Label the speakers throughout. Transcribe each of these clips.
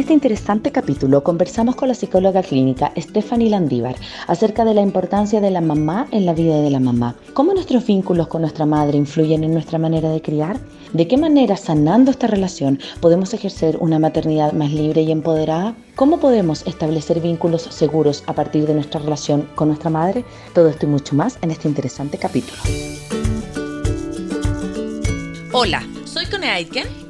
Speaker 1: este interesante capítulo conversamos con la psicóloga clínica Stephanie Landívar acerca de la importancia de la mamá en la vida de la mamá. ¿Cómo nuestros vínculos con nuestra madre influyen en nuestra manera de criar? ¿De qué manera, sanando esta relación, podemos ejercer una maternidad más libre y empoderada? ¿Cómo podemos establecer vínculos seguros a partir de nuestra relación con nuestra madre? Todo esto y mucho más en este interesante capítulo.
Speaker 2: Hola, soy Cone Aitken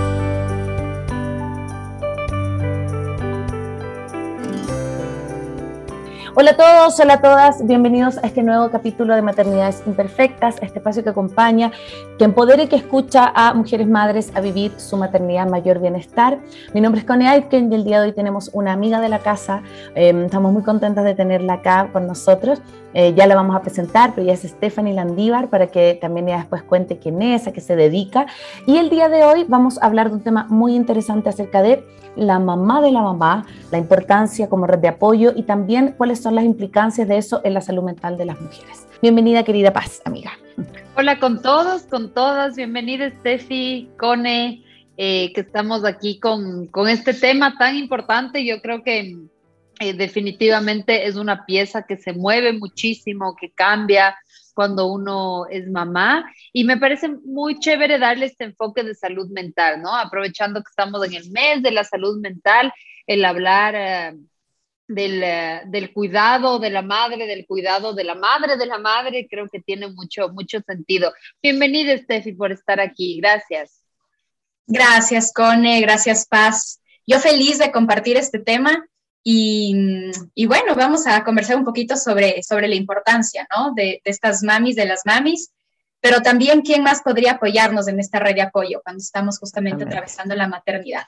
Speaker 1: Hola a todos, hola a todas, bienvenidos a este nuevo capítulo de Maternidades Imperfectas, este espacio que acompaña, que empodera y que escucha a mujeres madres a vivir su maternidad mayor bienestar. Mi nombre es Connie Aitken y el día de hoy tenemos una amiga de la casa, em, estamos muy contentas de tenerla acá con nosotros, eh, ya la vamos a presentar, pero ella es Stephanie Landívar para que también ella después cuente quién es, a qué se dedica. Y el día de hoy vamos a hablar de un tema muy interesante acerca de la mamá de la mamá, la importancia como red de apoyo y también cuáles son las implicancias de eso en la salud mental de las mujeres. Bienvenida, querida Paz, amiga.
Speaker 3: Hola con todos, con todas. Bienvenida, Steffi, Cone, eh, que estamos aquí con, con, este tema tan importante. Yo creo que eh, definitivamente es una pieza que se mueve muchísimo, que cambia cuando uno es mamá. Y me parece muy chévere darle este enfoque de salud mental, ¿no? Aprovechando que estamos en el mes de la salud mental, el hablar eh, del, eh, del, cuidado de la madre, del cuidado de la madre de la madre, creo que tiene mucho, mucho sentido. Bienvenida, Steffi, por estar aquí. Gracias.
Speaker 4: Gracias, Cone. Gracias, Paz. Yo feliz de compartir este tema. Y, y, bueno, vamos a conversar un poquito sobre, sobre la importancia ¿no? de, de, estas mamis, de las mamis, pero también quién más podría apoyarnos en esta red de apoyo cuando estamos justamente atravesando la maternidad.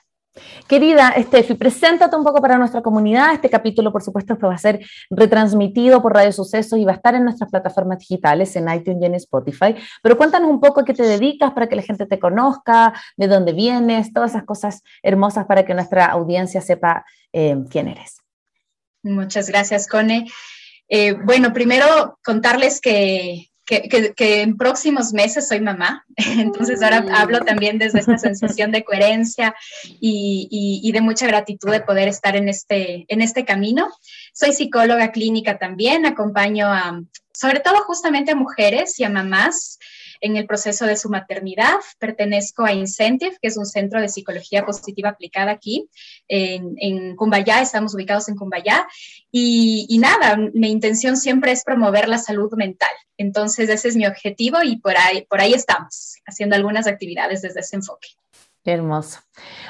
Speaker 1: Querida Steffi, preséntate un poco para nuestra comunidad. Este capítulo, por supuesto, va a ser retransmitido por Radio Sucesos y va a estar en nuestras plataformas digitales, en iTunes y en Spotify. Pero cuéntanos un poco a qué te dedicas para que la gente te conozca, de dónde vienes, todas esas cosas hermosas para que nuestra audiencia sepa eh, quién eres.
Speaker 4: Muchas gracias, Cone. Eh, bueno, primero contarles que que, en próximos meses soy mamá, entonces ahora mm. hablo también desde esta sensación de coherencia y, y, de mucha gratitud de poder estar en este, en este camino. Soy psicóloga clínica también, acompaño a, sobre todo justamente a mujeres y a mamás en el proceso de su maternidad. Pertenezco a Incentive, que es un centro de psicología positiva aplicada aquí en, en Cumbayá, estamos ubicados en Cumbayá. Y, y, nada, mi intención siempre es promover la salud mental. Entonces, ese es mi objetivo y por ahí, por ahí estamos, haciendo algunas actividades desde ese enfoque.
Speaker 1: Qué hermoso.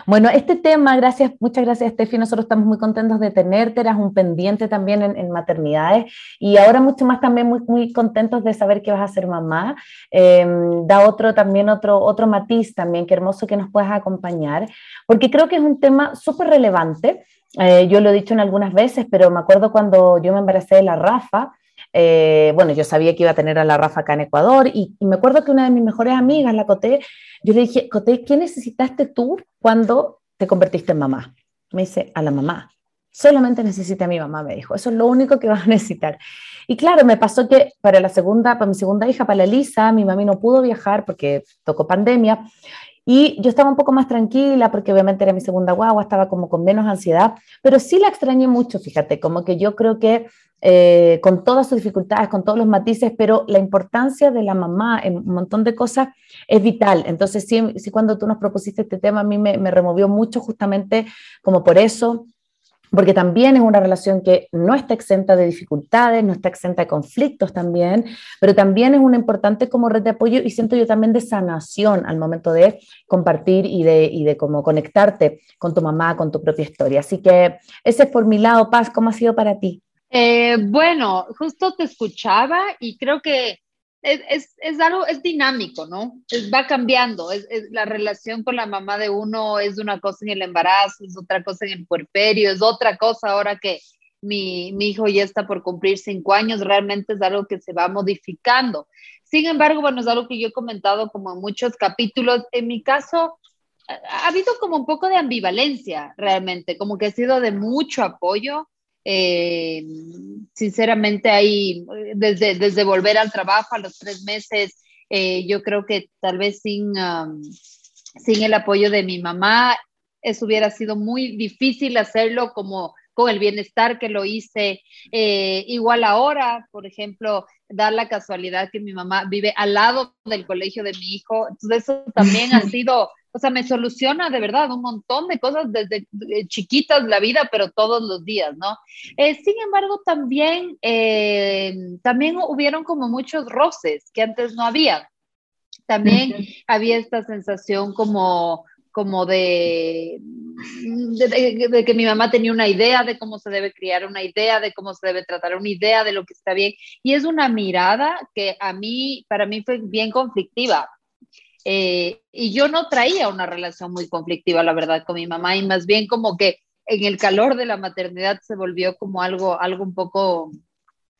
Speaker 1: Bueno, este tema, gracias, muchas gracias, Steffi. Nosotros estamos muy contentos de tenerte. Eras un pendiente también en, maternidades y ahora mucho más también muy, muy contentos de saber que vas a ser mamá. Em, da otro también, otro, otro matiz también. Qué hermoso que nos puedas acompañar, porque creo que es un tema súper relevante. Eh, yo lo he dicho en algunas veces, pero me acuerdo cuando yo me embaracé de la Rafa. Eh, bueno, yo sabía que iba a tener a la Rafa acá en Ecuador y, me acuerdo que una de mis mejores amigas, la Coté, yo le dije, Coté, ¿qué necesitaste tú cuando te convertiste en mamá? Me dice, a la mamá. Solamente necesité a mi mamá, me dijo. Eso es lo único que vas a necesitar. Y claro, me pasó que para la segunda, para mi segunda hija, para la Elisa, mi mami no pudo viajar porque tocó pandemia. Y yo estaba un poco más tranquila porque obviamente era mi segunda guagua, estaba como con menos ansiedad, pero sí la extrañé mucho, fíjate, como que yo creo que eh, con todas sus dificultades, con todos los matices, pero la importancia de la mamá en un montón de cosas es vital. Entonces, sí, sí cuando tú nos propusiste este tema, a mí me, me removió mucho justamente como por eso, porque también es una relación que no está exenta de dificultades, no está exenta de conflictos también, pero también es una importante como red de apoyo y siento yo también de sanación al momento de compartir y de, y de cómo conectarte con tu mamá, con tu propia historia. Así que ese es por mi lado, Paz, ¿cómo ha sido para ti?
Speaker 3: Eh, bueno, justo te escuchaba y creo que es, es, algo, es dinámico, ¿no? va cambiando. Es, la relación con la mamá de uno es una cosa en el embarazo, es otra cosa en el puerperio, es otra cosa ahora que mi, mi hijo ya está por cumplir cinco años, realmente es algo que se va modificando. Sin embargo, bueno, es algo que yo he comentado como en muchos capítulos. En mi caso, ha habido como un poco de ambivalencia realmente, como que ha sido de mucho apoyo. Eh, sinceramente, ahí, desde, desde volver al trabajo a los tres meses, eh, yo creo que tal vez sin, sin el apoyo de mi mamá, eso hubiera sido muy difícil hacerlo como con el bienestar que lo hice. Eh, igual ahora, por ejemplo, dar la casualidad que mi mamá vive al lado del colegio de mi hijo. Entonces eso también ha sido, o sea, me soluciona de verdad un montón de cosas desde chiquitas la vida, pero todos los días, ¿no? Eh, sin embargo, también, eh, también hubieron como muchos roces que antes no había. También había esta sensación como como de, de, que mi mamá tenía una idea de cómo se debe criar, una idea de cómo se debe tratar, una idea de lo que está bien. Y es una mirada que a mí, para mí fue bien conflictiva. Eh, y yo no traía una relación muy conflictiva, la verdad, con mi mamá, y más bien como que en el calor de la maternidad se volvió como algo, algo un poco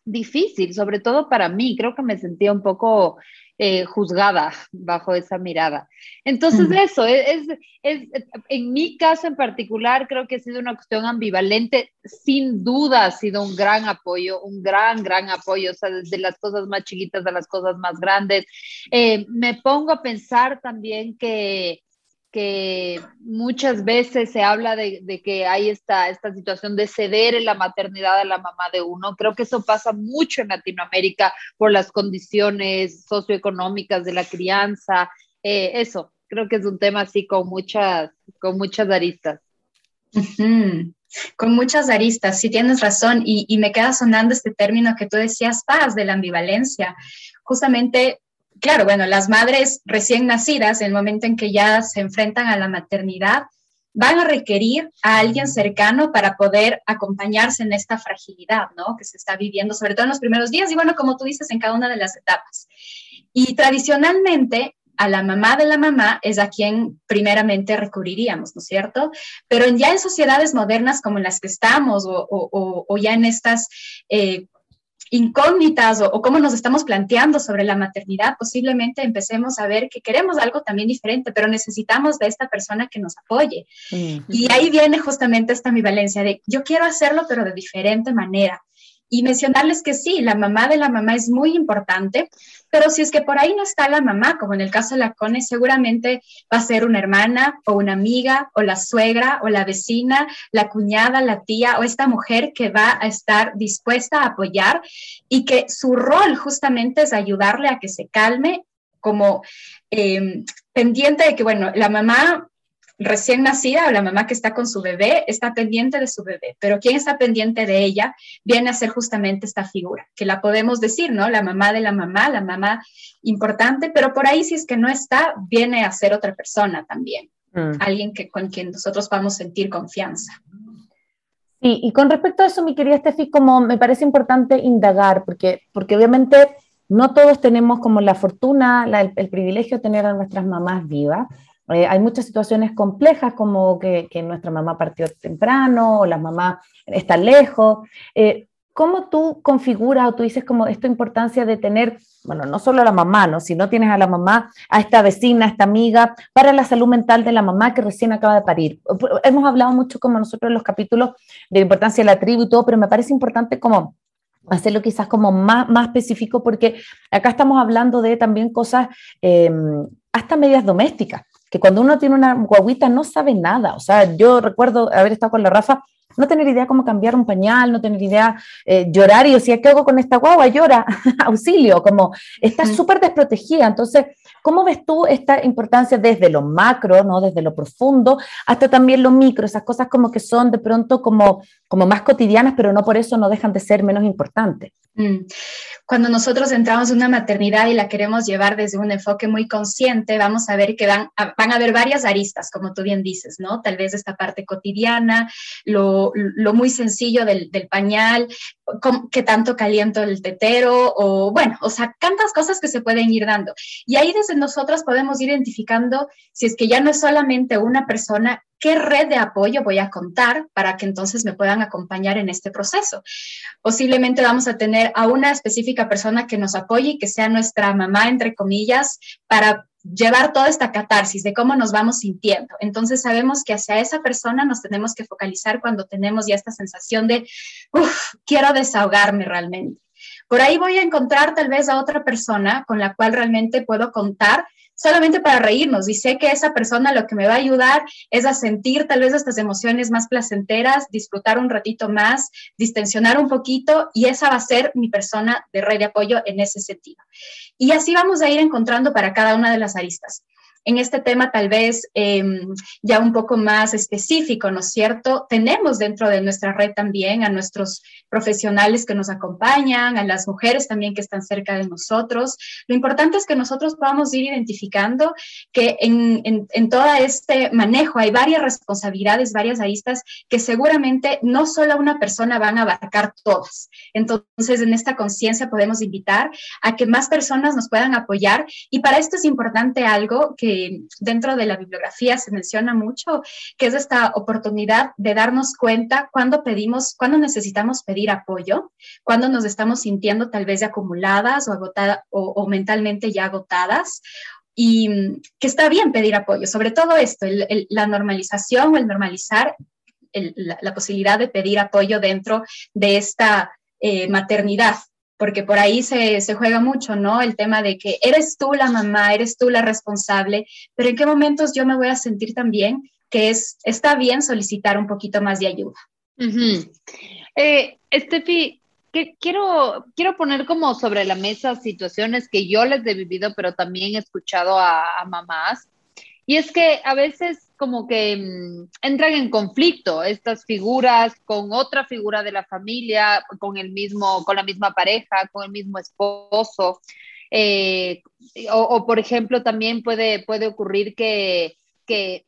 Speaker 3: difícil, sobre todo para mí. Creo que me sentía un poco eh, juzgada bajo esa mirada. Entonces, eso es, es, en mi caso en particular, creo que ha sido una cuestión ambivalente. Sin duda ha sido un gran apoyo, un gran, gran apoyo, o sea, desde las cosas más chiquitas a las cosas más grandes. Eh, me pongo a pensar también que que muchas veces se habla de, que hay esta, esta situación de ceder en la maternidad a la mamá de uno. Creo que eso pasa mucho en Latinoamérica por las condiciones socioeconómicas de la crianza. Eh, eso, creo que es un tema así con muchas, con muchas aristas.
Speaker 4: Con muchas aristas, sí tienes razón, y, y, me queda sonando este término que tú decías, paz, de la ambivalencia. Justamente claro, bueno, las madres recién nacidas, en el momento en que ya se enfrentan a la maternidad, van a requerir a alguien cercano para poder acompañarse en esta fragilidad, ¿no? Que se está viviendo, sobre todo en los primeros días y bueno, como tú dices, en cada una de las etapas. Y tradicionalmente, a la mamá de la mamá es a quien primeramente recurriríamos, ¿no es cierto? Pero ya en sociedades modernas como en las que estamos o, ya en estas eh, incógnitas o, cómo nos estamos planteando sobre la maternidad, posiblemente empecemos a ver que queremos algo también diferente, pero necesitamos de esta persona que nos apoye. Y ahí viene justamente esta ambivalencia de yo quiero hacerlo, pero de diferente manera. Y mencionarles que sí, la mamá de la mamá es muy importante, pero si es que por ahí no está la mamá, como en el caso de la Cone, seguramente va a ser una hermana o una amiga o la suegra o la vecina, la cuñada, la tía o esta mujer que va a estar dispuesta a apoyar y que su rol justamente es ayudarle a que se calme como eh, pendiente de que, bueno, la mamá recién nacida o la mamá que está con su bebé está pendiente de su bebé, pero quien está pendiente de ella viene a ser justamente esta figura, que la podemos decir, ¿no? La mamá de la mamá, la mamá importante, pero por ahí si es que no está, viene a ser otra persona también, mm. alguien que, con quien nosotros vamos a sentir confianza.
Speaker 1: Sí, y con respecto a eso, mi querida Steffi, como me parece importante indagar, porque, porque obviamente no todos tenemos como la fortuna, el, el privilegio de tener a nuestras mamás vivas, eh, hay muchas situaciones complejas como que, nuestra mamá partió temprano o la mamá está lejos. Eh, ¿Cómo tú configuras o tú dices como esta importancia de tener, bueno, no solo a la mamá, ¿no? si no tienes a la mamá, a esta vecina, a esta amiga, para la salud mental de la mamá que recién acaba de parir? Hemos hablado mucho como nosotros en los capítulos de la importancia de la tribu y todo, pero me parece importante como hacerlo quizás como más, más específico porque acá estamos hablando de también cosas em, hasta medias domésticas que cuando uno tiene una guaguita no sabe nada. O sea, yo recuerdo haber estado con la Rafa, no tener idea cómo cambiar un pañal, no tener idea eh, llorar y decía, ¿qué hago con esta guagua? Llora, auxilio, como está súper desprotegida. Entonces, ¿cómo ves tú esta importancia desde lo macro, ¿no? desde lo profundo, hasta también lo micro, esas cosas como que son de pronto como, como más cotidianas, pero no por eso no dejan de ser menos importantes?
Speaker 4: Mm. Cuando nosotros entramos en una maternidad y la queremos llevar desde un enfoque muy consciente, vamos a ver que van a, van a haber varias aristas, como tú bien dices, ¿no? Tal vez esta parte cotidiana, lo lo, muy sencillo del, pañal, qué tanto caliento el tetero, o bueno, o sea, tantas cosas que se pueden ir dando. Y ahí desde nosotros podemos ir identificando si es que ya no es solamente una persona, qué red de apoyo voy a contar para que entonces me puedan acompañar en este proceso. Posiblemente vamos a tener a una específica persona que nos apoye y que sea nuestra mamá, entre comillas, para llevar toda esta catarsis de cómo nos vamos sintiendo. Entonces sabemos que hacia esa persona nos tenemos que focalizar cuando tenemos ya esta sensación de, uff, quiero desahogarme realmente. Por ahí voy a encontrar tal vez a otra persona con la cual realmente puedo contar solamente para reírnos y sé que esa persona lo que me va a ayudar es a sentir tal vez estas emociones más placenteras, disfrutar un ratito más, distensionar un poquito y esa va a ser mi persona de red de apoyo en ese sentido. Y así vamos a ir encontrando para cada una de las aristas en este tema tal vez em, ya un poco más específico, ¿no es cierto? Tenemos dentro de nuestra red también a nuestros profesionales que nos acompañan, a las mujeres también que están cerca de nosotros. Lo importante es que nosotros podamos ir identificando que en, en, en todo este manejo hay varias responsabilidades, varias aristas que seguramente no solo una persona van a abarcar todas. Entonces, en esta conciencia podemos invitar a que más personas nos puedan apoyar y para esto es importante algo que dentro de la bibliografía se menciona mucho, que es esta oportunidad de darnos cuenta cuando pedimos, cuando necesitamos pedir apoyo, cuando nos estamos sintiendo tal vez acumuladas o, agotadas o, mentalmente ya agotadas, y que está bien pedir apoyo, sobre todo esto, la normalización o el normalizar la, posibilidad de pedir apoyo dentro de esta eh, maternidad, porque por ahí se, juega mucho, ¿no? El tema de que eres tú la mamá, eres tú la responsable, pero en qué momentos yo me voy a sentir también que es, está bien solicitar un poquito más de ayuda.
Speaker 3: Eh, Estefi, que quiero, quiero poner como sobre la mesa situaciones que yo les he vivido, pero también he escuchado a, a mamás. Y es que a veces como que mm, entran en conflicto estas figuras con otra figura de la familia, con el mismo, con la misma pareja, con el mismo esposo. Eh, o, por ejemplo, también puede, puede ocurrir que, que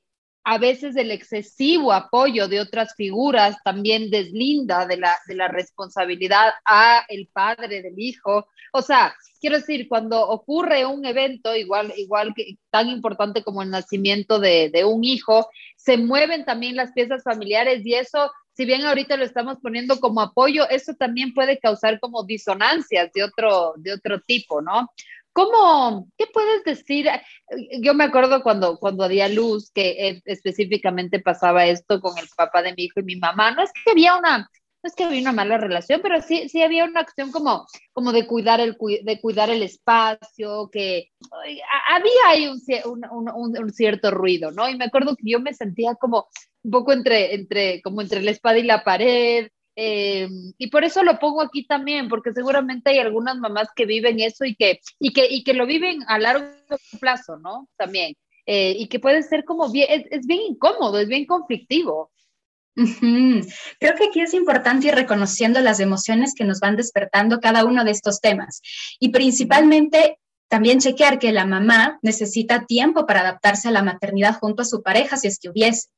Speaker 3: a veces el excesivo apoyo de otras figuras también deslinda de la, de la responsabilidad a el padre del hijo. O sea, quiero decir, cuando ocurre un evento igual, igual que tan importante como el nacimiento de, de un hijo, se mueven también las piezas familiares y eso si bien ahorita lo estamos poniendo como apoyo, eso también puede causar como disonancias de otro, de otro tipo, ¿no? ¿Cómo, qué puedes decir? Yo me acuerdo cuando, cuando di a luz que específicamente pasaba esto con el papá de mi hijo y mi mamá. No es que había una, no es que había una mala relación, pero sí, sí había una acción como, como de, cuidar el, de cuidar el espacio, que había ahí un, un, un, cierto ruido, ¿no? Y me acuerdo que yo me sentía como un poco entre, entre, como entre la espada y la pared, eh, y por eso lo pongo aquí también, porque seguramente hay algunas mamás que viven eso y que, y que, y que lo viven a largo plazo, ¿no? También. Eh, y que puede ser como bien, es, bien incómodo, es bien conflictivo.
Speaker 4: Creo que aquí es importante ir reconociendo las emociones que nos van despertando cada uno de estos temas y principalmente también chequear que la mamá necesita tiempo para adaptarse a la maternidad junto a su pareja, si es que hubiese.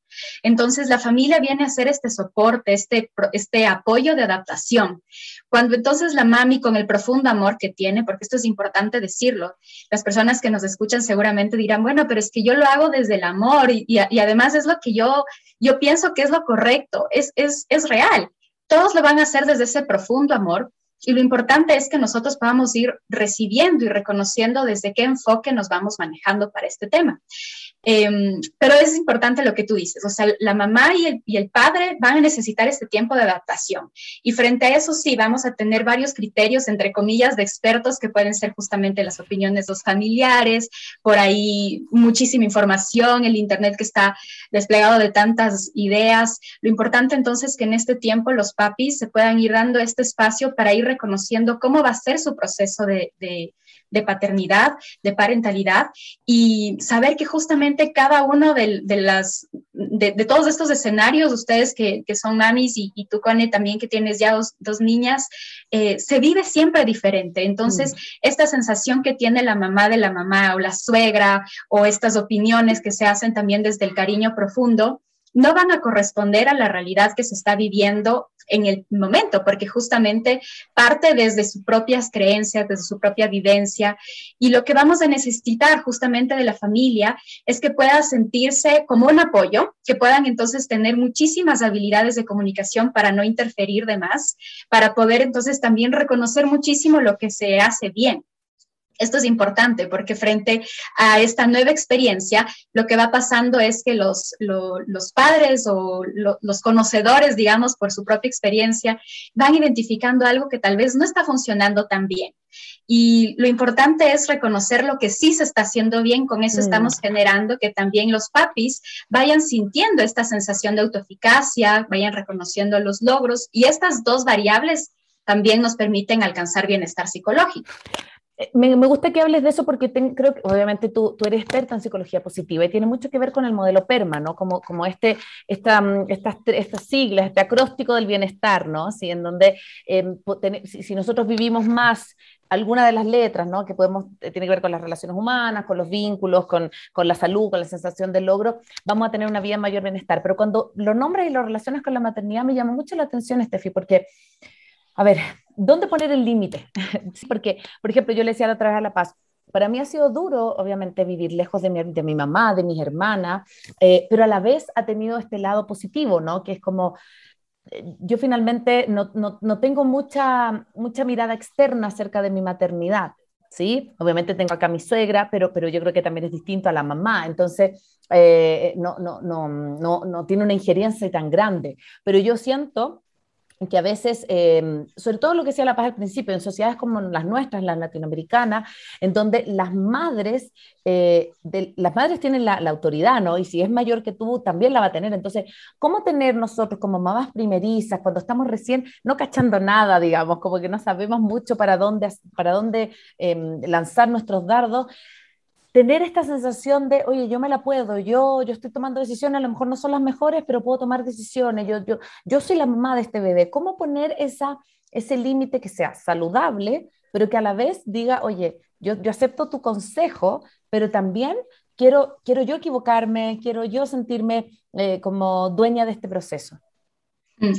Speaker 4: Entonces, la familia viene a hacer este soporte, este, este apoyo de adaptación. Cuando entonces la mami, con el profundo amor que tiene, porque esto es importante decirlo, las personas que nos escuchan seguramente dirán, bueno, pero es que yo lo hago desde el amor y, además es lo que yo, yo pienso que es lo correcto, es, es, es real. Todos lo van a hacer desde ese profundo amor, y lo importante es que nosotros podamos ir recibiendo y reconociendo desde qué enfoque nos vamos manejando para este tema. Em, pero es importante lo que tú dices, o sea, la mamá y el, y el, padre van a necesitar este tiempo de adaptación. Y frente a eso sí, vamos a tener varios criterios, entre comillas, de expertos que pueden ser justamente las opiniones de los familiares, por ahí muchísima información, el Internet que está desplegado de tantas ideas. Lo importante entonces es que en este tiempo los papis se puedan ir dando este espacio para ir reconociendo cómo va a ser su proceso de, de de paternidad, de parentalidad y saber que justamente cada uno de, las, de, todos estos escenarios, ustedes que, son mamis y, tú, Cone, también que tienes ya dos, niñas, eh, se vive siempre diferente. Entonces, mm. esta sensación que tiene la mamá de la mamá o la suegra o estas opiniones que se hacen también desde el cariño profundo, no van a corresponder a la realidad que se está viviendo en el momento, porque justamente parte desde sus propias creencias, desde su propia vivencia. Y lo que vamos a necesitar justamente de la familia es que pueda sentirse como un apoyo, que puedan entonces tener muchísimas habilidades de comunicación para no interferir de más, para poder entonces también reconocer muchísimo lo que se hace bien. Esto es importante porque frente a esta nueva experiencia, lo que va pasando es que los, los padres o los conocedores, digamos, por su propia experiencia, van identificando algo que tal vez no está funcionando tan bien. Y lo importante es reconocer lo que sí se está haciendo bien, con eso mm. estamos generando que también los papis vayan sintiendo esta sensación de autoeficacia, vayan reconociendo los logros y estas dos variables también nos permiten alcanzar bienestar psicológico.
Speaker 1: Eh, me, gusta que hables de eso porque creo que obviamente tú, tú, eres experta en psicología positiva y tiene mucho que ver con el modelo PERMA, ¿no? Como, como este, esta, mm, estas, estas siglas, este acróstico del bienestar, ¿no? Sí, en donde em, si, nosotros vivimos más alguna de las letras, ¿no? Que podemos, eh, tiene que ver con las relaciones humanas, con los vínculos, con, con la salud, con la sensación de logro, vamos a tener una vida de mayor bienestar. Pero cuando lo nombras y lo relacionas con la maternidad, me llama mucho la atención, Estefi, porque a ver, ¿dónde poner el límite? Porque, por ejemplo, yo le decía la otra vez a La Paz, para mí ha sido duro, obviamente, vivir lejos de mi, de mi mamá, de mis hermanas, eh, pero a la vez ha tenido este lado positivo, ¿no? Que es como, eh, yo finalmente no, no, no, tengo mucha, mucha mirada externa acerca de mi maternidad, ¿sí? Obviamente tengo acá a mi suegra, pero, pero yo creo que también es distinto a la mamá, entonces eh, no, no, no, no, no tiene una injerencia tan grande, pero yo siento que a veces, em, sobre todo lo que decía La Paz al principio, en sociedades como las nuestras, las latinoamericanas, en donde las madres, eh, las madres tienen la, autoridad, ¿no? Y si es mayor que tú, también la va a tener. Entonces, ¿cómo tener nosotros como mamás primerizas, cuando estamos recién no cachando nada, digamos, como que no sabemos mucho para dónde, para dónde em, lanzar nuestros dardos? Tener esta sensación de, oye, yo me la puedo, yo, yo estoy tomando decisiones, a lo mejor no son las mejores, pero puedo tomar decisiones, yo, yo, yo soy la mamá de este bebé. ¿Cómo poner esa, ese límite que sea saludable, pero que a la vez diga, oye, yo, yo acepto tu consejo, pero también quiero, quiero yo equivocarme, quiero yo sentirme eh, como dueña de este proceso?
Speaker 4: Mm.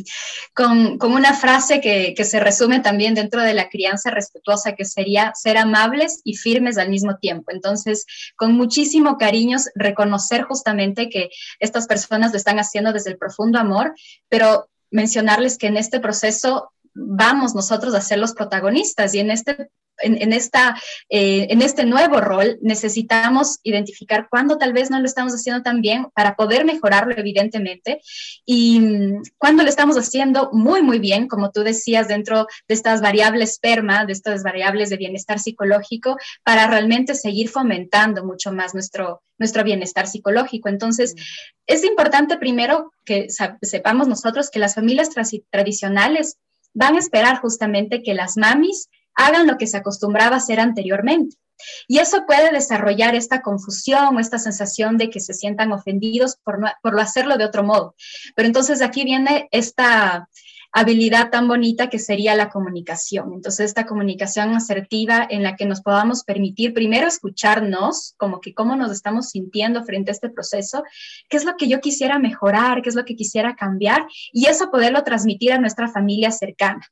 Speaker 4: Con, una frase que, se resume también dentro de la crianza respetuosa, que sería ser amables y firmes al mismo tiempo. Entonces, con muchísimo cariño, reconocer justamente que estas personas lo están haciendo desde el profundo amor, pero mencionarles que en este proceso vamos nosotros a ser los protagonistas y en este en, esta, eh, en este nuevo rol necesitamos identificar cuándo tal vez no lo estamos haciendo tan bien para poder mejorarlo, evidentemente, y mm, cuándo lo estamos haciendo muy, muy bien, como tú decías, dentro de estas variables PERMA, de estas variables de bienestar psicológico, para realmente seguir fomentando mucho más nuestro, nuestro bienestar psicológico. Entonces, es importante primero que sepamos nosotros que las familias tradicionales van a esperar justamente que las mamis hagan lo que se acostumbraba a hacer anteriormente. Y eso puede desarrollar esta confusión o esta sensación de que se sientan ofendidos por, no, por hacerlo de otro modo. Pero entonces aquí viene esta habilidad tan bonita que sería la comunicación. Entonces, esta comunicación asertiva en la que nos podamos permitir primero escucharnos, como que cómo nos estamos sintiendo frente a este proceso, qué es lo que yo quisiera mejorar, qué es lo que quisiera cambiar, y eso poderlo transmitir a nuestra familia cercana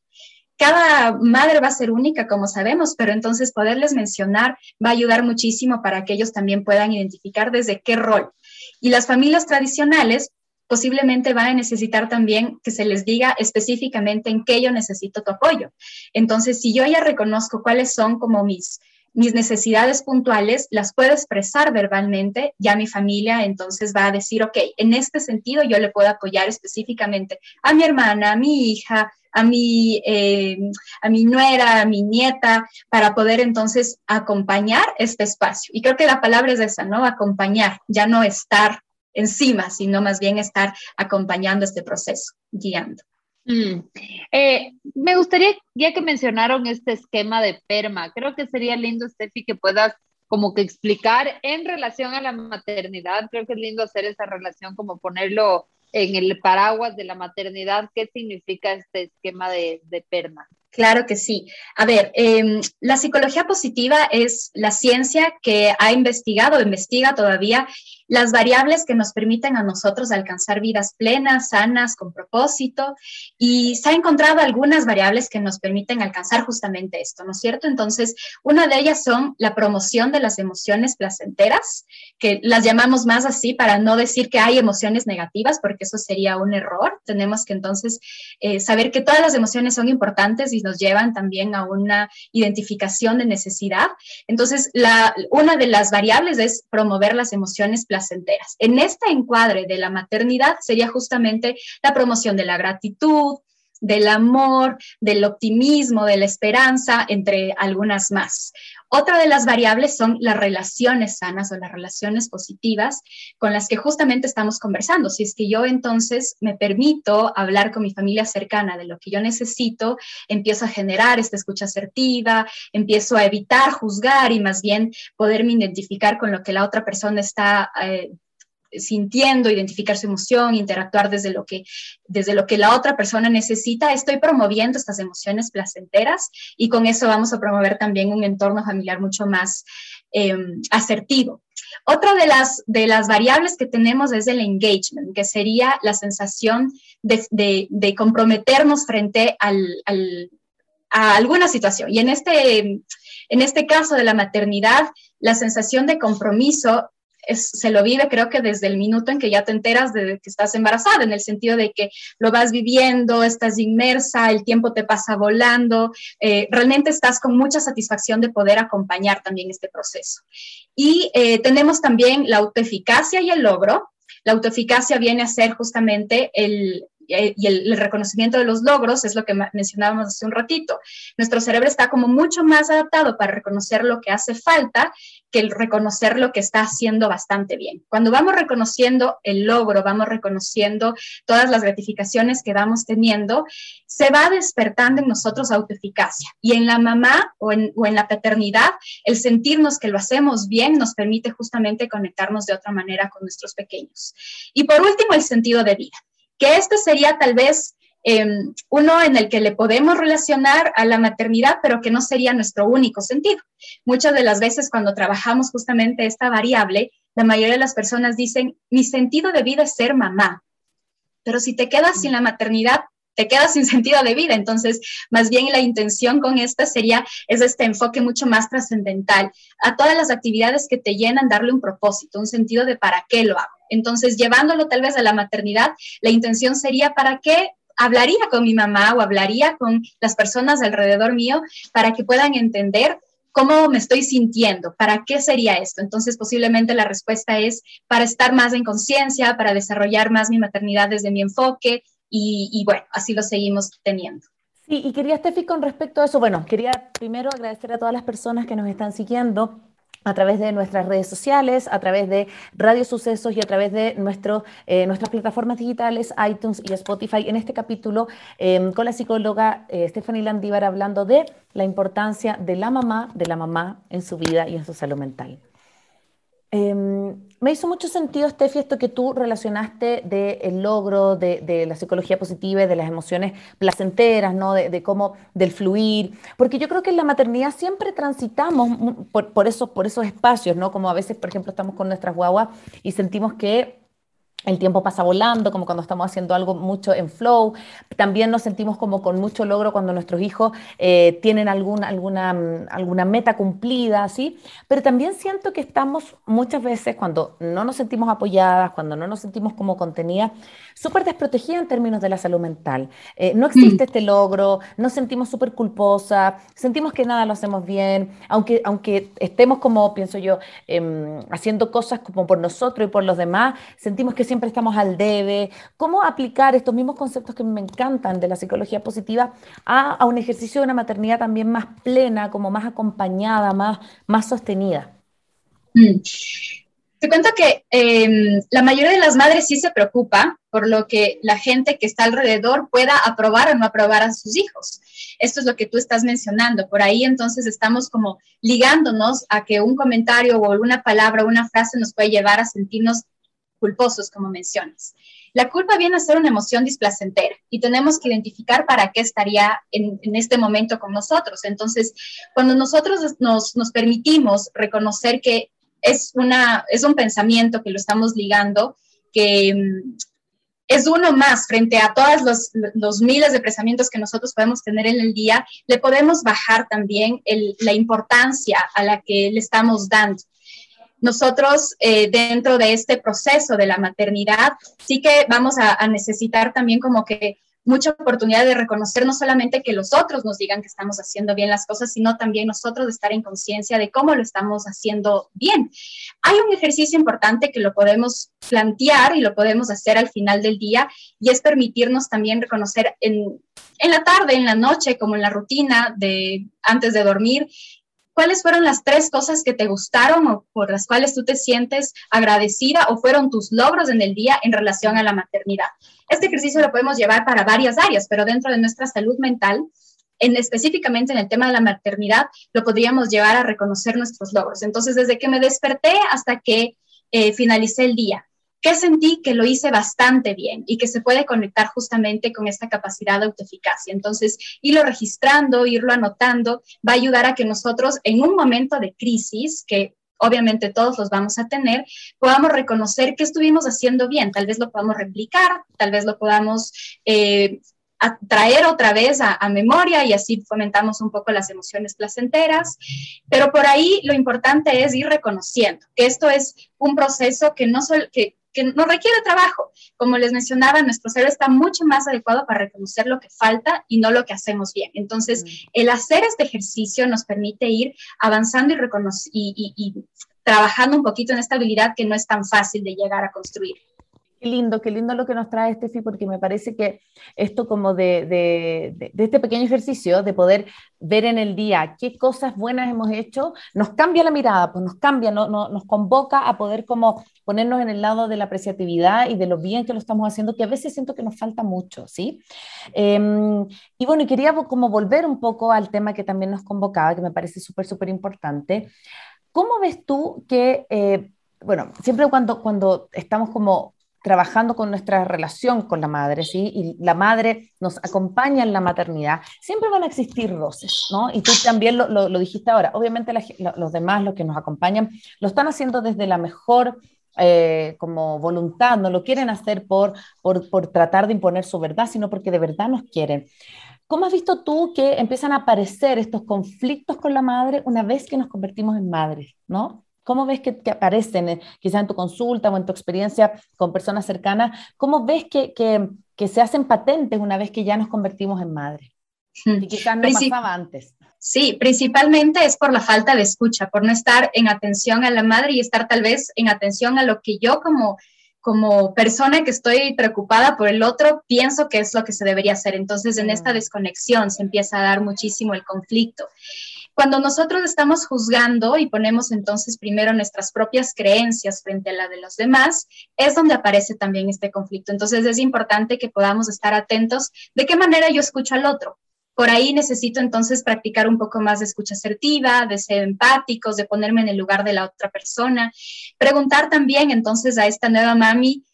Speaker 4: cada madre va a ser única, como sabemos, pero entonces poderles mencionar va a ayudar muchísimo para que ellos también puedan identificar desde qué rol. Y las familias tradicionales posiblemente van a necesitar también que se les diga específicamente en qué yo necesito tu apoyo. Entonces, si yo ya reconozco cuáles son como mis mis necesidades puntuales las puedo expresar verbalmente, ya mi familia entonces va a decir, ok, en este sentido yo le puedo apoyar específicamente a mi hermana, a mi hija, a mi, eh, a mi nuera, a mi nieta, para poder entonces acompañar este espacio. Y creo que la palabra es esa, ¿no? Acompañar, ya no estar encima, sino más bien estar acompañando este proceso, guiando.
Speaker 3: Mm. Eh, me gustaría, ya que mencionaron este esquema de PERMA, creo que sería lindo, Steffi, que puedas como que explicar en relación a la maternidad, creo que es lindo hacer esa relación, como ponerlo en el paraguas de la maternidad, ¿qué significa este esquema de, de PERMA?
Speaker 4: Claro que sí. A ver, em, la psicología positiva es la ciencia que ha investigado, investiga todavía las variables que nos permiten a nosotros alcanzar vidas plenas, sanas, con propósito, y se ha encontrado algunas variables que nos permiten alcanzar justamente esto, ¿no es cierto? Entonces, una de ellas son la promoción de las emociones placenteras, que las llamamos más así para no decir que hay emociones negativas, porque eso sería un error. Tenemos que entonces eh, saber que todas las emociones son importantes y nos llevan también a una identificación de necesidad. Entonces, una de las variables es promover las emociones placenteras. En este encuadre de la maternidad sería justamente la promoción de la gratitud, del amor, del optimismo, de la esperanza, entre algunas más. Otra de las variables son las relaciones sanas o las relaciones positivas con las que justamente estamos conversando. Si es que yo entonces me permito hablar con mi familia cercana de lo que yo necesito, empiezo a generar esta escucha asertiva, empiezo a evitar juzgar y más bien poderme identificar con lo que la otra persona está eh, sintiendo, identificar su emoción, interactuar desde lo que desde lo que la otra persona necesita, estoy promoviendo estas emociones placenteras y con eso vamos a promover también un entorno familiar mucho más em, asertivo. Otra de las, de las variables que tenemos es el engagement, que sería la sensación de, comprometernos frente al, a alguna situación. Y en este, en este caso de la maternidad, la sensación de compromiso se lo vive creo que desde el minuto en que ya te enteras de que estás embarazada, en el sentido de que lo vas viviendo, estás inmersa, el tiempo te pasa volando, eh, realmente estás con mucha satisfacción de poder acompañar también este proceso. Y eh, tenemos también la autoeficacia y el logro. La autoeficacia viene a ser justamente el, eh, y el, reconocimiento de los logros es lo que mencionábamos hace un ratito. Nuestro cerebro está como mucho más adaptado para reconocer lo que hace falta que el reconocer lo que está haciendo bastante bien. Cuando vamos reconociendo el logro, vamos reconociendo todas las gratificaciones que vamos teniendo, se va despertando en nosotros autoeficacia. Y en la mamá o en, o en la paternidad, el sentirnos que lo hacemos bien nos permite justamente conectarnos de otra manera con nuestros pequeños. Y por último, el sentido de vida que este sería tal vez em, uno en el que le podemos relacionar a la maternidad, pero que no sería nuestro único sentido. Muchas de las veces cuando trabajamos justamente esta variable, la mayoría de las personas dicen, mi sentido de vida es ser mamá, pero si te quedas sin la maternidad, te quedas sin sentido de vida. Entonces, más bien la intención con esta sería, es este enfoque mucho más trascendental a todas las actividades que te llenan, darle un propósito, un sentido de para qué lo hago. Entonces, llevándolo tal vez a la maternidad, la intención sería para qué hablaría con mi mamá o hablaría con las personas alrededor mío para que puedan entender cómo me estoy sintiendo, para qué sería esto. Entonces, posiblemente la respuesta es para estar más en conciencia, para desarrollar más mi maternidad desde mi enfoque, y, bueno, así lo seguimos teniendo.
Speaker 1: Sí, y quería, Steffi, con respecto a eso, bueno, quería primero agradecer a todas las personas que nos están siguiendo a través de nuestras redes sociales, a través de Radio Sucesos y a través de nuestro, eh, nuestras plataformas digitales, iTunes y Spotify, en este capítulo em, con la psicóloga eh, Stephanie Landívar hablando de la importancia de la mamá, de la mamá en su vida y en su salud mental. Em, me hizo mucho sentido, Steffi, esto que tú relacionaste del logro, de, la psicología positiva, de las emociones placenteras, ¿no? De, cómo, del fluir, porque yo creo que en la maternidad siempre transitamos por, por, esos, por esos espacios, ¿no? Como a veces, por ejemplo, estamos con nuestras guaguas y sentimos que el tiempo pasa volando, como cuando estamos haciendo algo mucho en flow. También nos sentimos como con mucho logro cuando nuestros hijos eh, tienen alguna, alguna, mm, alguna meta cumplida, ¿sí? Pero también siento que estamos muchas veces cuando no nos sentimos apoyadas, cuando no nos sentimos como contenida, súper desprotegida en términos de la salud mental. Eh, no existe mm. este logro, nos sentimos súper culposas, sentimos que nada lo hacemos bien, aunque, aunque estemos como, pienso yo, em, haciendo cosas como por nosotros y por los demás, sentimos que siempre estamos al debe. ¿Cómo aplicar estos mismos conceptos que me encantan de la psicología positiva a, a un ejercicio de una maternidad también más plena, como más acompañada, más, más sostenida?
Speaker 4: Mm. Te cuento que em, la mayoría de las madres sí se preocupa por lo que la gente que está alrededor pueda aprobar o no aprobar a sus hijos. Esto es lo que tú estás mencionando. Por ahí entonces estamos como ligándonos a que un comentario o alguna palabra o una frase nos puede llevar a sentirnos culposos, como mencionas. La culpa viene a ser una emoción displacentera y tenemos que identificar para qué estaría en, este momento con nosotros. Entonces, cuando nosotros nos, permitimos reconocer que es, una, es un pensamiento que lo estamos ligando, que mm, es uno más frente a todos los, miles de pensamientos que nosotros podemos tener en el día, le podemos bajar también la importancia a la que le estamos dando. Nosotros, eh, dentro de este proceso de la maternidad, sí que vamos a necesitar también como que mucha oportunidad de reconocer no solamente que los otros nos digan que estamos haciendo bien las cosas, sino también nosotros de estar en conciencia de cómo lo estamos haciendo bien. Hay un ejercicio importante que lo podemos plantear y lo podemos hacer al final del día y es permitirnos también reconocer en, en la tarde, en la noche, como en la rutina de antes de dormir, ¿cuáles fueron las tres cosas que te gustaron o por las cuales tú te sientes agradecida o fueron tus logros en el día en relación a la maternidad? Este ejercicio lo podemos llevar para varias áreas, pero dentro de nuestra salud mental, en, específicamente en el tema de la maternidad, lo podríamos llevar a reconocer nuestros logros. Entonces, desde que me desperté hasta que eh, finalicé el día, ¿Qué sentí que lo hice bastante bien y que se puede conectar justamente con esta capacidad de autoeficacia? Entonces, irlo registrando, irlo anotando, va a ayudar a que nosotros en un momento de crisis, que obviamente todos los vamos a tener, podamos reconocer qué estuvimos haciendo bien. Tal vez lo podamos replicar, tal vez lo podamos eh, traer otra vez a, memoria y así fomentamos un poco las emociones placenteras. Pero por ahí lo importante es ir reconociendo que esto es un proceso que no solo, que, que no requiere trabajo. Como les mencionaba, nuestro cerebro está mucho más adecuado para reconocer lo que falta y no lo que hacemos bien. Entonces, mm. el hacer este ejercicio nos permite ir avanzando y, y, y trabajando un poquito en esta habilidad que no es tan fácil de llegar a construir.
Speaker 1: Lindo, qué lindo lo que nos trae Steffi, porque me parece que esto como de, de, este pequeño ejercicio, de poder ver en el día qué cosas buenas hemos hecho, nos cambia la mirada, pues nos cambia, no, no, nos convoca a poder como ponernos en el lado de la apreciatividad y de lo bien que lo estamos haciendo, que a veces siento que nos falta mucho, ¿sí? Em, y bueno, quería como volver un poco al tema que también nos convocaba, que me parece súper, súper importante. ¿Cómo ves tú que... Eh, bueno, siempre cuando, cuando estamos como trabajando con nuestra relación con la madre, ¿sí? Y la madre nos acompaña en la maternidad, siempre van a existir roces, ¿no? Y tú también lo, lo, dijiste ahora, obviamente los demás, los que nos acompañan, lo están haciendo desde la mejor eh, como voluntad, no lo quieren hacer por, por, por tratar de imponer su verdad, sino porque de verdad nos quieren. ¿Cómo has visto tú que empiezan a aparecer estos conflictos con la madre una vez que nos convertimos en madres, ¿no? ¿Cómo ves que, aparecen, eh, quizás en tu consulta o en tu experiencia con personas cercanas? ¿Cómo ves que, que, se hacen patentes una vez que ya nos convertimos en madre? Hmm. Y quizás no pasaba antes.
Speaker 4: Sí, principalmente es por la falta de escucha, por no estar en atención a la madre y estar tal vez en atención a lo que yo como como persona que estoy preocupada por el otro, pienso que es lo que se debería hacer. Entonces, en esta mm. desconexión se empieza a dar muchísimo el conflicto. Cuando nosotros estamos juzgando y ponemos entonces primero nuestras propias creencias frente a la de los demás, es donde aparece también este conflicto. Entonces es importante que podamos estar atentos de qué manera yo escucho al otro. Por ahí necesito entonces practicar un poco más de escucha asertiva, de ser empáticos, de ponerme en el lugar de la otra persona. Preguntar también entonces a esta nueva mami,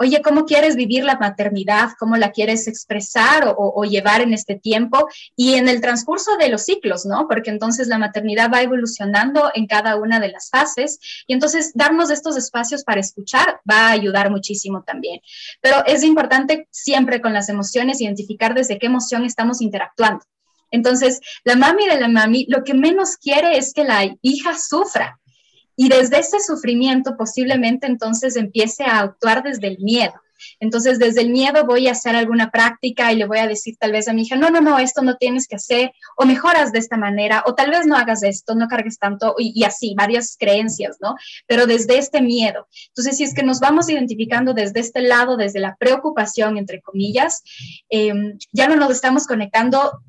Speaker 4: oye, ¿cómo quieres vivir la maternidad? ¿Cómo la quieres expresar o, llevar en este tiempo? Y en el transcurso de los ciclos, ¿no? Porque entonces la maternidad va evolucionando en cada una de las fases y entonces darnos estos espacios para escuchar va a ayudar muchísimo también. Pero es importante siempre con las emociones identificar desde qué emoción estamos interactuando. Entonces, la mami de la mami lo que menos quiere es que la hija sufra. Y desde ese sufrimiento posiblemente entonces empiece a actuar desde el miedo. Entonces, desde el miedo voy a hacer alguna práctica y le voy a decir tal vez a mi hija, no, no, no, esto no tienes que hacer, o mejoras de esta manera, o tal vez no hagas esto, no cargues tanto, y, así, varias creencias, ¿no? Pero desde este miedo. Entonces, si es que nos vamos identificando desde este lado, desde la preocupación, entre comillas, em, ya no nos estamos conectando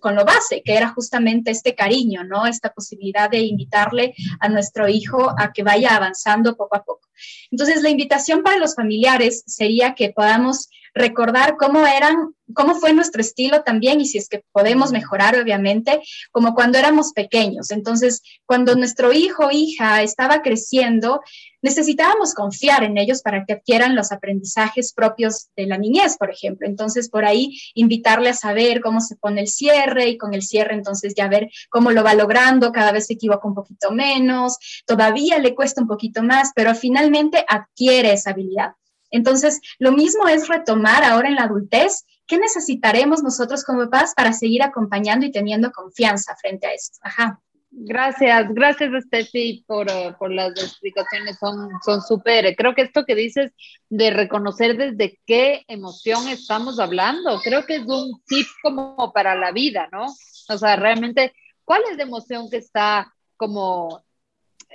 Speaker 4: con lo base, que era justamente este cariño, ¿no? Esta posibilidad de invitarle a nuestro hijo a que vaya avanzando poco a poco. Entonces, la invitación para los familiares sería que podamos recordar cómo eran, cómo fue nuestro estilo también y si es que podemos mejorar, obviamente, como cuando éramos pequeños. Entonces, cuando nuestro hijo o hija estaba creciendo, necesitábamos confiar en ellos para que adquieran los aprendizajes propios de la niñez, por ejemplo. Entonces, por ahí invitarle a saber cómo se pone el cierre y con el cierre entonces ya ver cómo lo va logrando, cada vez se equivoca un poquito menos, todavía le cuesta un poquito más, pero finalmente adquiere esa habilidad. Entonces, lo mismo es retomar ahora en la adultez, ¿qué necesitaremos nosotros como papás para seguir acompañando y teniendo confianza frente a esto? Ajá.
Speaker 3: Gracias, gracias Steffi por, uh, por las explicaciones, son súper. creo que esto que dices de reconocer desde qué emoción estamos hablando, creo que es un tip como para la vida, ¿no? O sea, realmente, ¿cuál es la emoción que está como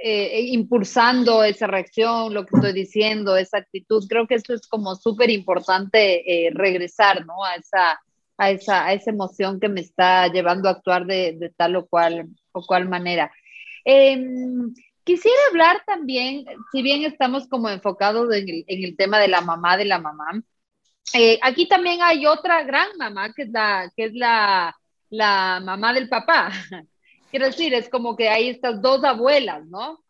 Speaker 3: eh, impulsando esa reacción, lo que estoy diciendo, esa actitud? Creo que esto es como súper importante eh, regresar, ¿no? A esa, a esa, a esa emoción que me está llevando a actuar de, de tal o cual, o cual manera. Em, quisiera hablar también, si bien estamos como enfocados en el, en el tema de la mamá de la mamá, eh, aquí también hay otra gran mamá que es la, que es la, la mamá del papá. Quiero decir, es como que hay estas dos abuelas, ¿no?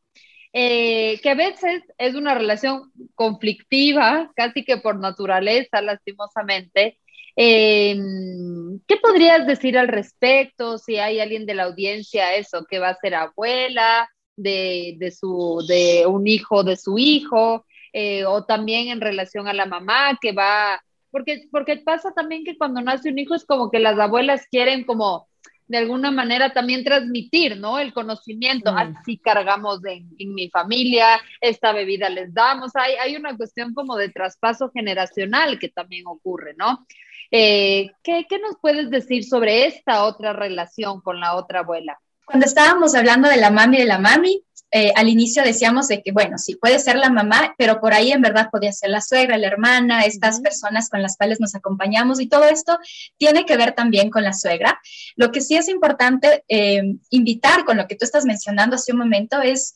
Speaker 3: Eh, que a veces es una relación conflictiva, casi que por naturaleza, lastimosamente, Em, ¿Qué podrías decir al respecto? Si hay alguien de la audiencia, eso, que va a ser abuela de, su, de un hijo de su hijo, eh, o también en relación a la mamá que va, porque, porque pasa también que cuando nace un hijo es como que las abuelas quieren como de alguna manera también transmitir, ¿no? El conocimiento, así cargamos en, en, mi familia, esta bebida les damos, hay, hay una cuestión como de traspaso generacional que también ocurre, ¿no? Eh, ¿qué, nos puedes decir sobre esta otra relación con la otra abuela?
Speaker 4: Cuando estábamos hablando de la mami de la mami, eh, al inicio decíamos de que, bueno, sí, puede ser la mamá, pero por ahí en verdad podía ser la suegra, la hermana, estas personas con las cuales nos acompañamos y todo esto tiene que ver también con la suegra. Lo que sí es importante eh, invitar con lo que tú estás mencionando hace un momento es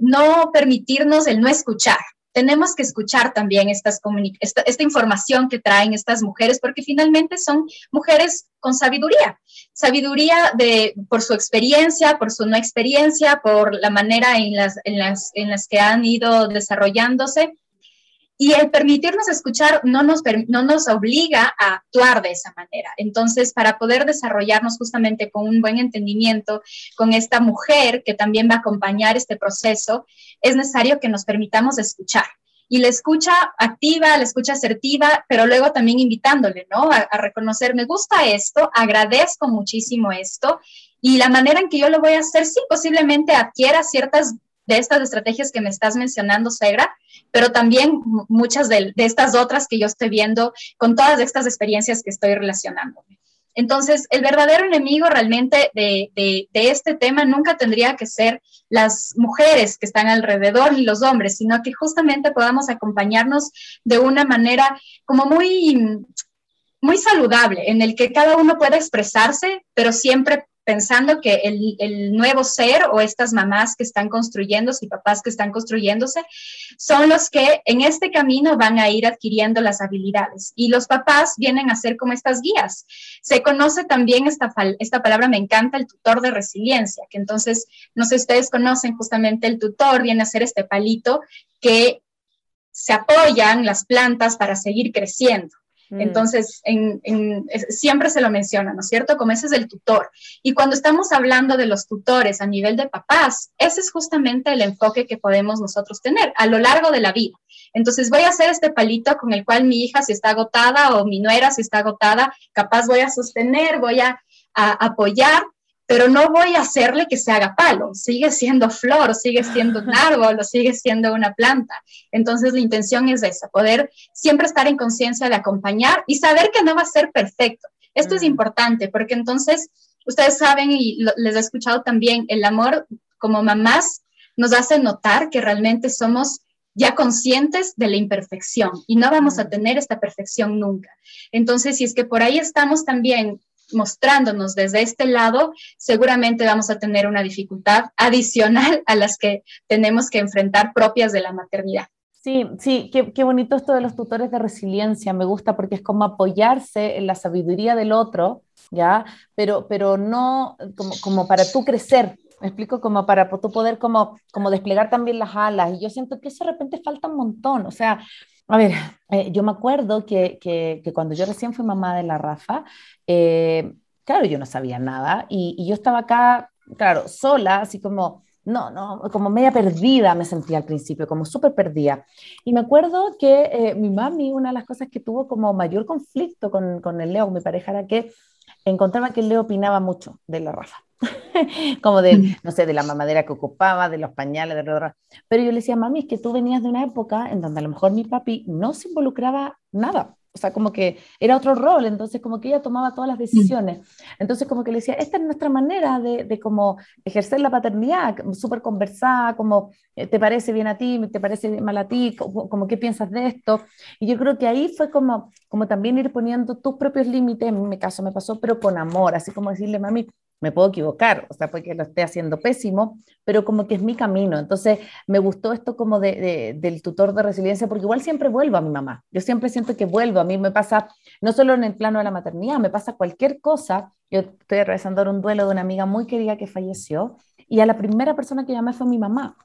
Speaker 4: no permitirnos el no escuchar tenemos que escuchar también estas esta, información que traen estas mujeres, porque finalmente son mujeres con sabiduría, sabiduría de, por su experiencia, por su no experiencia, por la manera en las, en las, en las que han ido desarrollándose. Y el permitirnos escuchar no nos, no nos obliga a actuar de esa manera. Entonces, para poder desarrollarnos justamente con un buen entendimiento con esta mujer que también va a acompañar este proceso, es necesario que nos permitamos escuchar. Y la escucha activa, la escucha asertiva, pero luego también invitándole, ¿no? A, a reconocer, me gusta esto, agradezco muchísimo esto, y la manera en que yo lo voy a hacer, sí, posiblemente adquiera ciertas de estas estrategias que me estás mencionando, Segra, pero también muchas de, estas otras que yo estoy viendo con todas estas experiencias que estoy relacionando. Entonces, el verdadero enemigo realmente de, de, este tema nunca tendría que ser las mujeres que están alrededor ni los hombres, sino que justamente podamos acompañarnos de una manera como muy, muy saludable, en el que cada uno pueda expresarse, pero siempre pensando que el, nuevo ser o estas mamás que están construyéndose y papás que están construyéndose son los que en este camino van a ir adquiriendo las habilidades. Y los papás vienen a ser como estas guías. Se conoce también esta, esta palabra, me encanta, el tutor de resiliencia, que entonces, no sé si ustedes conocen justamente el tutor, viene a ser este palito que se apoyan las plantas para seguir creciendo. Mm. Entonces, siempre se lo menciona, ¿no es cierto? Como ese es el tutor. Y cuando estamos hablando de los tutores a nivel de papás, ese es justamente el enfoque que podemos nosotros tener a lo largo de la vida. Entonces, voy a hacer este palito con el cual mi hija, si está agotada o mi nuera, si está agotada, capaz voy a sostener, voy a apoyar pero no voy a hacerle que se haga palo, sigue siendo flor, sigue siendo un árbol o sigue siendo una planta. Entonces la intención es esa, poder siempre estar en conciencia de acompañar y saber que no va a ser perfecto. Esto es mm. importante porque entonces ustedes saben y les he escuchado también, el amor como mamás nos hace notar que realmente somos ya conscientes de la imperfección y no vamos a mm. tener esta perfección nunca. Entonces, si es que por ahí estamos también mostrándonos desde este lado, seguramente vamos a tener una dificultad adicional a las que tenemos que enfrentar propias de la maternidad.
Speaker 1: Sí, sí, qué, qué, bonito esto de los tutores de resiliencia, me gusta porque es como apoyarse en la sabiduría del otro, ¿ya? Pero, pero no como, como para tú crecer, me explico, como para tú poder como, como desplegar también las alas, y yo siento que eso de repente falta un montón, o sea, a ver, eh, yo me acuerdo que, que, que, cuando yo recién fui mamá de la Rafa, eh, claro, yo no sabía nada, y, y yo estaba acá, claro, sola, así como no, no, como media perdida me sentía al principio, como súper perdida. Y me acuerdo que eh, mi mami, una de las cosas que tuvo como mayor conflicto con, con el Leo, mi pareja, era que encontraba que el Leo opinaba mucho de la Rafa. como de, mm. no sé, de la mamadera que ocupaba, de los pañales, de la... Pero yo le decía, mami, es que tú venías de una época en donde a lo mejor mi papi no se involucraba nada o sea, como que era otro rol, entonces como que ella tomaba todas las mm. decisiones. Entonces como que le decía, esta es nuestra manera de, de como ejercer la paternidad, súper conversada, como eh, te parece bien a ti, te parece mal a ti, como, como, qué piensas de esto. Y yo creo que ahí fue como, como también ir poniendo tus propios límites, en mi caso me pasó, pero con amor, así como decirle, mami, me puedo equivocar, o sea, puede que lo esté haciendo pésimo, pero como que es mi camino. Entonces, me gustó esto como de, del tutor de resiliencia, porque igual siempre vuelvo a mi mamá. Yo siempre siento que vuelvo. A mí me pasa, no solo en el plano de la maternidad, me pasa cualquier cosa. Yo estoy atravesando un duelo de una amiga muy querida que falleció, y a la primera persona que llamé fue mi mamá.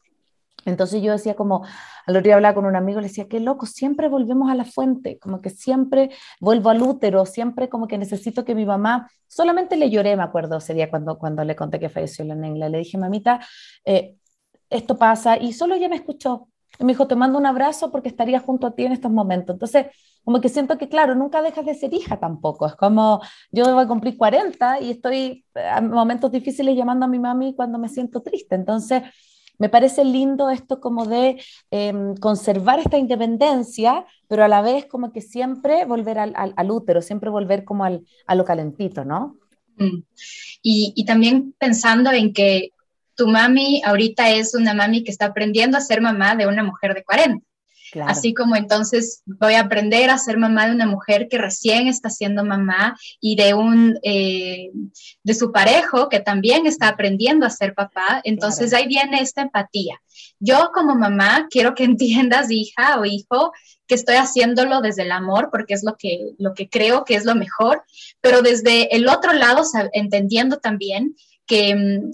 Speaker 1: Entonces yo decía como, al otro día hablaba con un amigo, le decía, qué loco, siempre volvemos a la fuente, como que siempre vuelvo al útero, siempre como que necesito que mi mamá, solamente le lloré, me acuerdo ese día cuando, cuando le conté que falleció la nengla, le dije, mamita, eh, esto pasa, y solo ella me escuchó, y me dijo, te mando un abrazo porque estaría junto a ti en estos momentos. Entonces, como que siento que, claro, nunca dejas de ser hija tampoco. Es como, yo voy a cumplir 40 y estoy a momentos difíciles llamando a mi mami cuando me siento triste. Entonces, me parece lindo esto como de em, conservar esta independencia, pero a la vez como que siempre volver al, al, útero, siempre volver como al, a lo calentito, ¿no?
Speaker 4: Mm. Y, y también pensando en que tu mami ahorita es una mami que está aprendiendo a ser mamá de una mujer de 40. Así como entonces voy a aprender a ser mamá de una mujer que recién está siendo mamá y de un eh, de su parejo que también está aprendiendo a ser papá. Entonces ahí viene esta empatía. Yo como mamá quiero que entiendas, hija o hijo, que estoy haciéndolo desde el amor porque es lo que, lo que creo que es lo mejor, pero desde el otro lado entendiendo también que mm,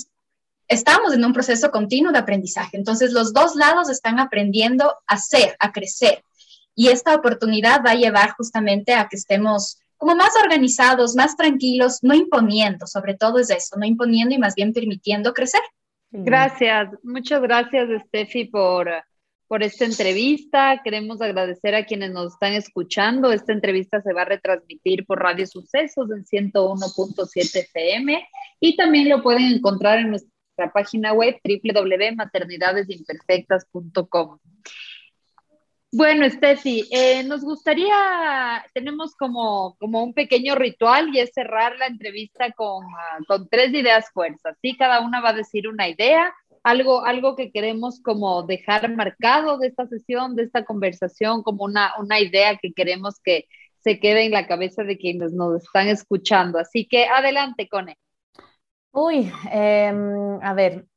Speaker 4: estamos en un proceso continuo de aprendizaje. Entonces, los dos lados están aprendiendo a ser, a crecer. Y esta oportunidad va a llevar justamente a que estemos como más organizados, más tranquilos, no imponiendo, sobre todo es eso, no imponiendo y más bien permitiendo crecer.
Speaker 3: Gracias, muchas gracias, Steffi, por, por esta entrevista. Queremos agradecer a quienes nos están escuchando. Esta entrevista se va a retransmitir por Radio Sucesos en 101.7 FM y también lo pueden encontrar en nuestra nuestra página web www.maternidadesimperfectas.com. Bueno, Steffi, eh, nos gustaría, tenemos como, como un pequeño ritual y es cerrar la entrevista con, uh, con tres ideas fuerzas, ¿sí? Cada una va a decir una idea, algo, algo que queremos como dejar marcado de esta sesión, de esta conversación, como una, una idea que queremos que se quede en la cabeza de quienes nos están escuchando. Así que adelante, Cone.
Speaker 1: Uy, em, a ver,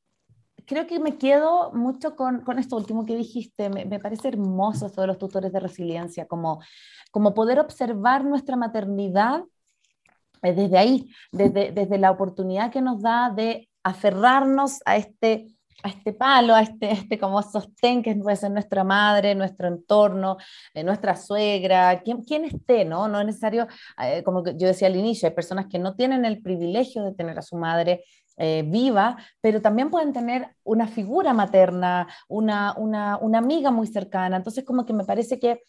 Speaker 1: creo que me quedo mucho con, con esto último que dijiste. Me, me, parece hermoso esto de los tutores de resiliencia, como, como poder observar nuestra maternidad eh, desde ahí, desde, desde la oportunidad que nos da de aferrarnos a este a este palo, a este, este como sostén que puede ser nuestra madre, nuestro entorno, eh, nuestra suegra, quien, quien, esté, ¿no? No es necesario, eh, como yo decía al inicio, hay personas que no tienen el privilegio de tener a su madre eh, viva, pero también pueden tener una figura materna, una, una, una amiga muy cercana. Entonces, como que me parece que,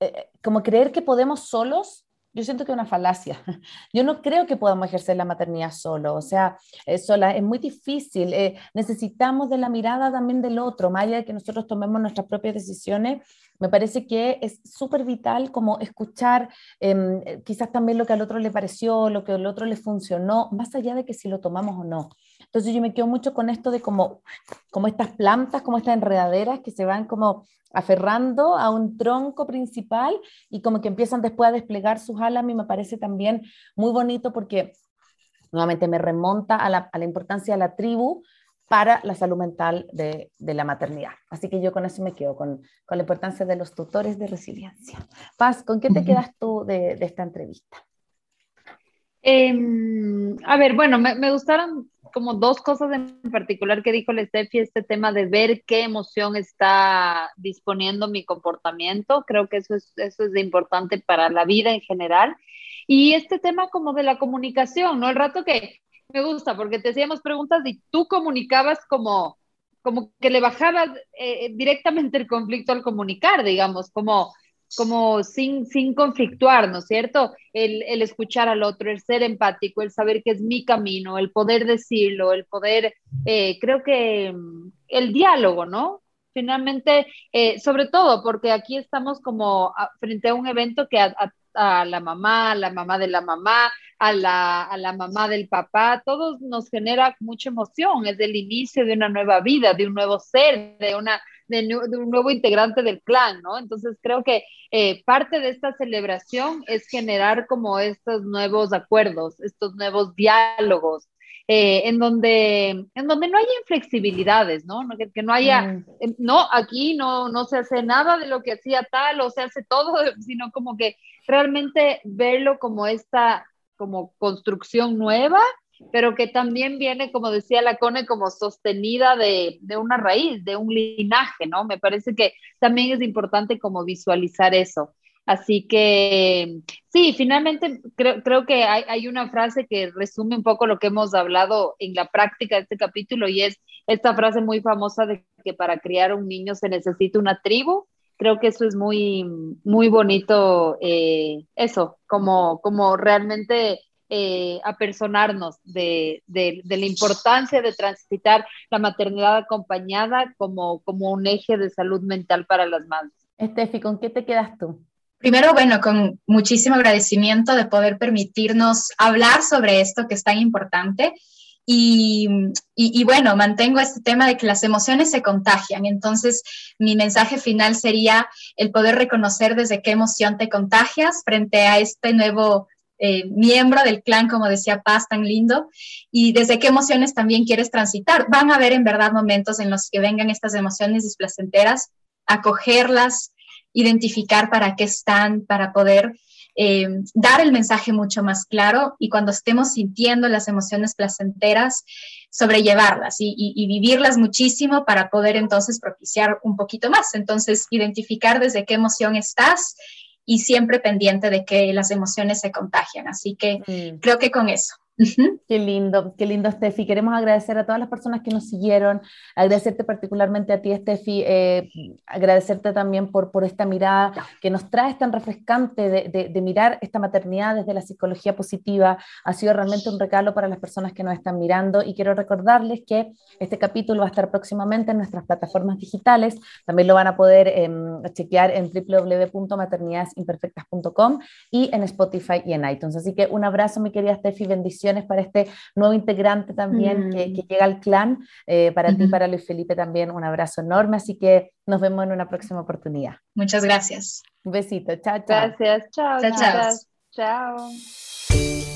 Speaker 1: eh, como creer que podemos solos yo siento que es una falacia. Yo no creo que podamos ejercer la maternidad solo, o sea, eh, sola, es muy difícil. Eh, necesitamos de la mirada también del otro, más allá de que nosotros tomemos nuestras propias decisiones. Me parece que es súper vital como escuchar em, eh, quizás también lo que al otro le pareció, lo que al otro le funcionó, más allá de que si lo tomamos o no. Entonces yo me quedo mucho con esto de como, como estas plantas, como estas enredaderas que se van como aferrando a un tronco principal y como que empiezan después a desplegar sus alas, a mí me parece también muy bonito porque nuevamente me remonta a la, a la importancia de la tribu, para la salud mental de, la maternidad. Así que yo con eso me quedo, con, la importancia de los tutores de resiliencia. Paz, ¿con qué te quedas tú de, esta entrevista?
Speaker 3: Em, a ver, bueno, me, me, gustaron como dos cosas en particular que dijo Steffi, este tema de ver qué emoción está disponiendo mi comportamiento. Creo que eso es, eso es importante para la vida en general. Y este tema como de la comunicación, ¿no? El rato que me gusta porque te hacíamos preguntas y tú comunicabas como, como que le bajabas eh, directamente el conflicto al comunicar, digamos, como, como sin, sin conflictuar, ¿no es cierto? El, el, escuchar al otro, el ser empático, el saber que es mi camino, el poder decirlo, el poder, eh, creo que mm, el diálogo, ¿no? Finalmente, eh, sobre todo porque aquí estamos como frente a un evento que a, a la mamá, a la mamá de la mamá, a la, a la mamá del papá, todos nos genera mucha emoción, es el inicio de una nueva vida, de un nuevo ser, de, una, de, un nuevo integrante del clan, ¿no? Entonces creo que eh, parte de esta celebración es generar como estos nuevos acuerdos, estos nuevos diálogos, eh, en, donde, en donde no haya inflexibilidades, ¿no? Que, que no haya, mm. eh, no, aquí no, no se hace nada de lo que hacía tal o se hace todo, sino como que realmente verlo como esta, como construcción nueva, pero que también viene, como decía la Cone, como sostenida de, de, una raíz, de un linaje, ¿no? Me parece que también es importante como visualizar eso. Así que sí, finalmente creo, creo que hay, hay, una frase que resume un poco lo que hemos hablado en la práctica de este capítulo y es esta frase muy famosa de que para criar un niño se necesita una tribu. Creo que eso es muy, muy bonito, eh, eso, como, como realmente eh, apersonarnos de, de, de, la importancia de transitar la maternidad acompañada como, como un eje de salud mental para las madres.
Speaker 1: Estefi, ¿con qué te quedas tú?
Speaker 4: Primero, bueno, con muchísimo agradecimiento de poder permitirnos hablar sobre esto que es tan importante. Y, y, bueno, mantengo este tema de que las emociones se contagian. Entonces, mi mensaje final sería el poder reconocer desde qué emoción te contagias frente a este nuevo eh, miembro del clan, como decía Paz, tan lindo, y desde qué emociones también quieres transitar. Van a haber en verdad momentos en los que vengan estas emociones displacenteras, acogerlas, identificar para qué están, para poder eh, dar el mensaje mucho más claro y cuando estemos sintiendo las emociones placenteras, sobrellevarlas y, y, vivirlas muchísimo para poder entonces propiciar un poquito más. Entonces, identificar desde qué emoción estás y siempre pendiente de que las emociones se contagian. Así que mm. creo que con eso.
Speaker 1: Qué lindo, qué lindo, Steffi. Queremos agradecer a todas las personas que nos siguieron, agradecerte particularmente a ti, Steffi, eh, agradecerte también por, por esta mirada que nos trae tan refrescante de, de, mirar esta maternidad desde la psicología positiva. Ha sido realmente un regalo para las personas que nos están mirando y quiero recordarles que este capítulo va a estar próximamente en nuestras plataformas digitales. También lo van a poder em, chequear en www.maternidadesimperfectas.com y en Spotify y en iTunes. Así que un abrazo, mi querida Steffi, bendiciones para este nuevo integrante también que, mm. llega al clan. Eh, para ti, para Luis Felipe también un abrazo enorme, así que nos vemos en una próxima oportunidad.
Speaker 4: Muchas gracias.
Speaker 1: Un besito, chao,
Speaker 3: chao. Gracias, chao.
Speaker 4: Chao, chao.
Speaker 3: Chao.